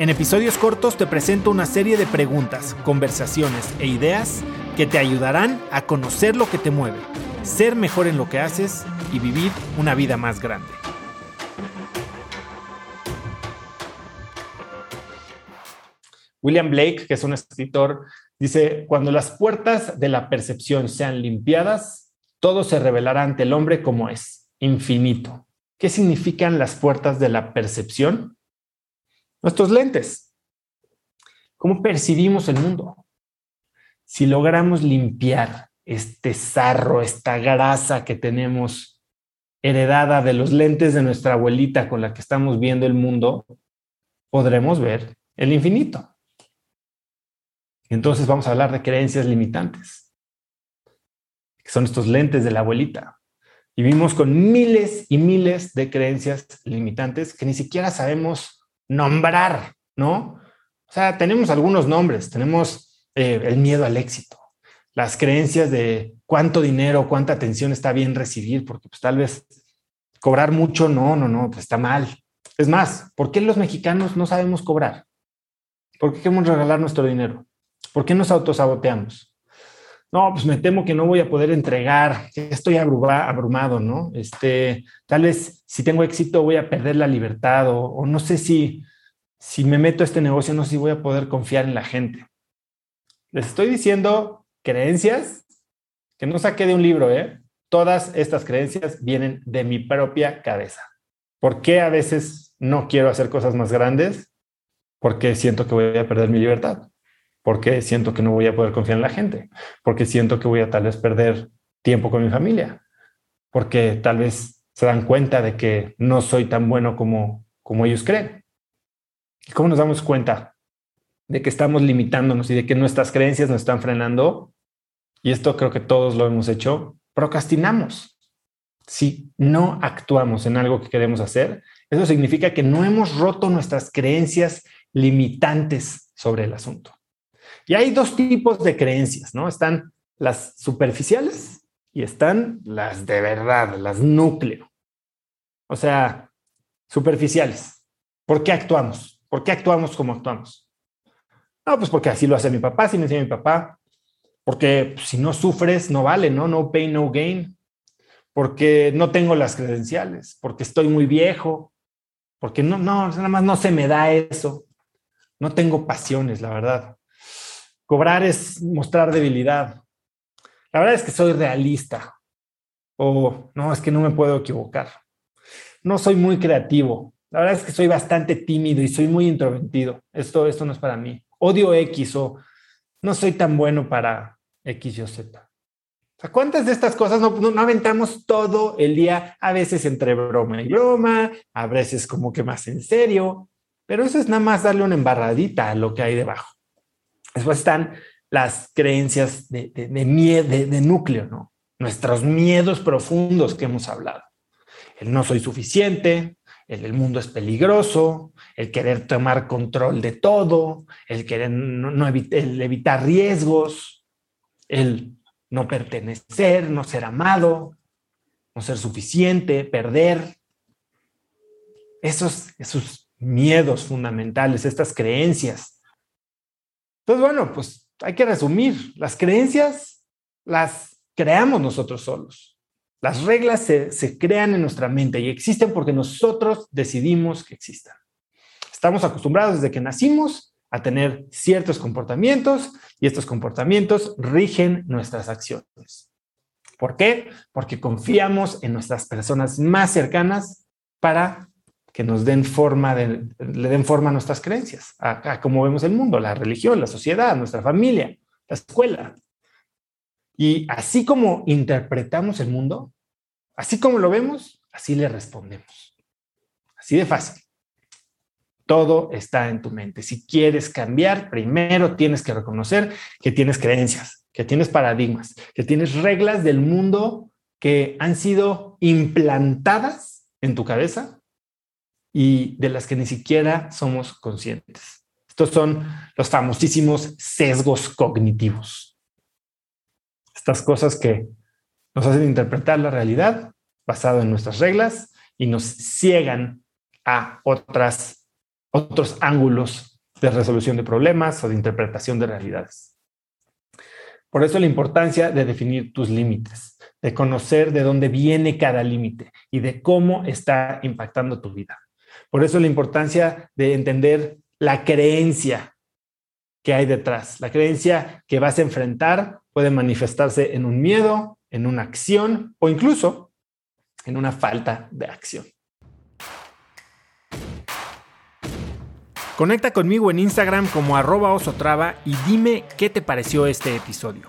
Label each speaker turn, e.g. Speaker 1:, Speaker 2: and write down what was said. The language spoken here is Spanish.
Speaker 1: En episodios cortos te presento una serie de preguntas, conversaciones e ideas que te ayudarán a conocer lo que te mueve, ser mejor en lo que haces y vivir una vida más grande. William Blake, que es un escritor, dice, cuando las puertas de la percepción sean limpiadas, todo se revelará ante el hombre como es, infinito. ¿Qué significan las puertas de la percepción? Nuestros lentes. ¿Cómo percibimos el mundo? Si logramos limpiar este sarro, esta grasa que tenemos heredada de los lentes de nuestra abuelita con la que estamos viendo el mundo, podremos ver el infinito. Entonces vamos a hablar de creencias limitantes, que son estos lentes de la abuelita. Vivimos con miles y miles de creencias limitantes que ni siquiera sabemos nombrar, ¿no? O sea, tenemos algunos nombres, tenemos eh, el miedo al éxito, las creencias de cuánto dinero, cuánta atención está bien recibir, porque pues tal vez cobrar mucho, no, no, no, pues está mal. Es más, ¿por qué los mexicanos no sabemos cobrar? ¿Por qué queremos regalar nuestro dinero? ¿Por qué nos autosaboteamos? No, pues me temo que no voy a poder entregar, estoy abrumado, ¿no? Este, tal vez si tengo éxito voy a perder la libertad o, no sé si, si me meto a este negocio, no sé si voy a poder confiar en la gente. Les estoy diciendo creencias que no saqué de un libro, ¿eh? Todas estas creencias vienen de mi propia cabeza. ¿Por qué a veces no quiero hacer cosas más grandes? Porque siento que voy a perder mi libertad porque siento que no voy a poder confiar en la gente, porque siento que voy a tal vez perder tiempo con mi familia, porque tal vez se dan cuenta de que no soy tan bueno como, como ellos creen. ¿Y cómo nos damos cuenta de que estamos limitándonos y de que nuestras creencias nos están frenando? Y esto creo que todos lo hemos hecho, procrastinamos. Si no actuamos en algo que queremos hacer, eso significa que no hemos roto nuestras creencias limitantes sobre el asunto. Y hay dos tipos de creencias, ¿no? Están las superficiales y están las de verdad, las núcleo. O sea, superficiales. ¿Por qué actuamos? ¿Por qué actuamos como actuamos? No, pues porque así lo hace mi papá, si me dice mi papá. Porque si no sufres, no vale, ¿no? No pain, no gain. Porque no tengo las credenciales, porque estoy muy viejo, porque no, no, nada más no se me da eso. No tengo pasiones, la verdad. Cobrar es mostrar debilidad. La verdad es que soy realista. O no, es que no me puedo equivocar. No soy muy creativo. La verdad es que soy bastante tímido y soy muy introvertido. Esto, esto no es para mí. Odio X o no soy tan bueno para X y Z. ¿cuántas de estas cosas no, no, aventamos todo el día? A veces entre broma y broma, a veces como que más en serio, pero eso es nada más darle una embarradita a lo que hay debajo. Después están las creencias de, miedo, de, núcleo, ¿no? Nuestros miedos profundos que hemos hablado. El no soy suficiente, el, el mundo es peligroso, el querer tomar control de todo, el querer no, evitar riesgos, el no pertenecer, no ser amado, no ser suficiente, perder. Esos, esos miedos fundamentales, estas creencias entonces, bueno, pues hay que resumir. Las creencias las creamos nosotros solos. Las reglas se, crean en nuestra mente y existen porque nosotros decidimos que existan. Estamos acostumbrados desde que nacimos a tener ciertos comportamientos y estos comportamientos rigen nuestras acciones. ¿Por qué? Porque confiamos en nuestras personas más cercanas para que nos den forma, le den forma a nuestras creencias, a, cómo vemos el mundo, la religión, la sociedad, nuestra familia, la escuela. Y así como interpretamos el mundo, así como lo vemos, así le respondemos. Así de fácil. Todo está en tu mente. Si quieres cambiar, primero tienes que reconocer que tienes creencias, que tienes paradigmas, que tienes reglas del mundo que han sido implantadas en tu cabeza y de las que ni siquiera somos conscientes. Estos son los famosísimos sesgos cognitivos. Estas cosas que nos hacen interpretar la realidad basado en nuestras reglas y nos ciegan a otras, otros ángulos de resolución de problemas o de interpretación de realidades. Por eso la importancia de definir tus límites, de conocer de dónde viene cada límite y de cómo está impactando tu vida. Por eso la importancia de entender la creencia que hay detrás. La creencia que vas a enfrentar puede manifestarse en un miedo, en una acción o incluso en una falta de acción. Conecta conmigo en Instagram como arroba osotrava y dime qué te pareció este episodio.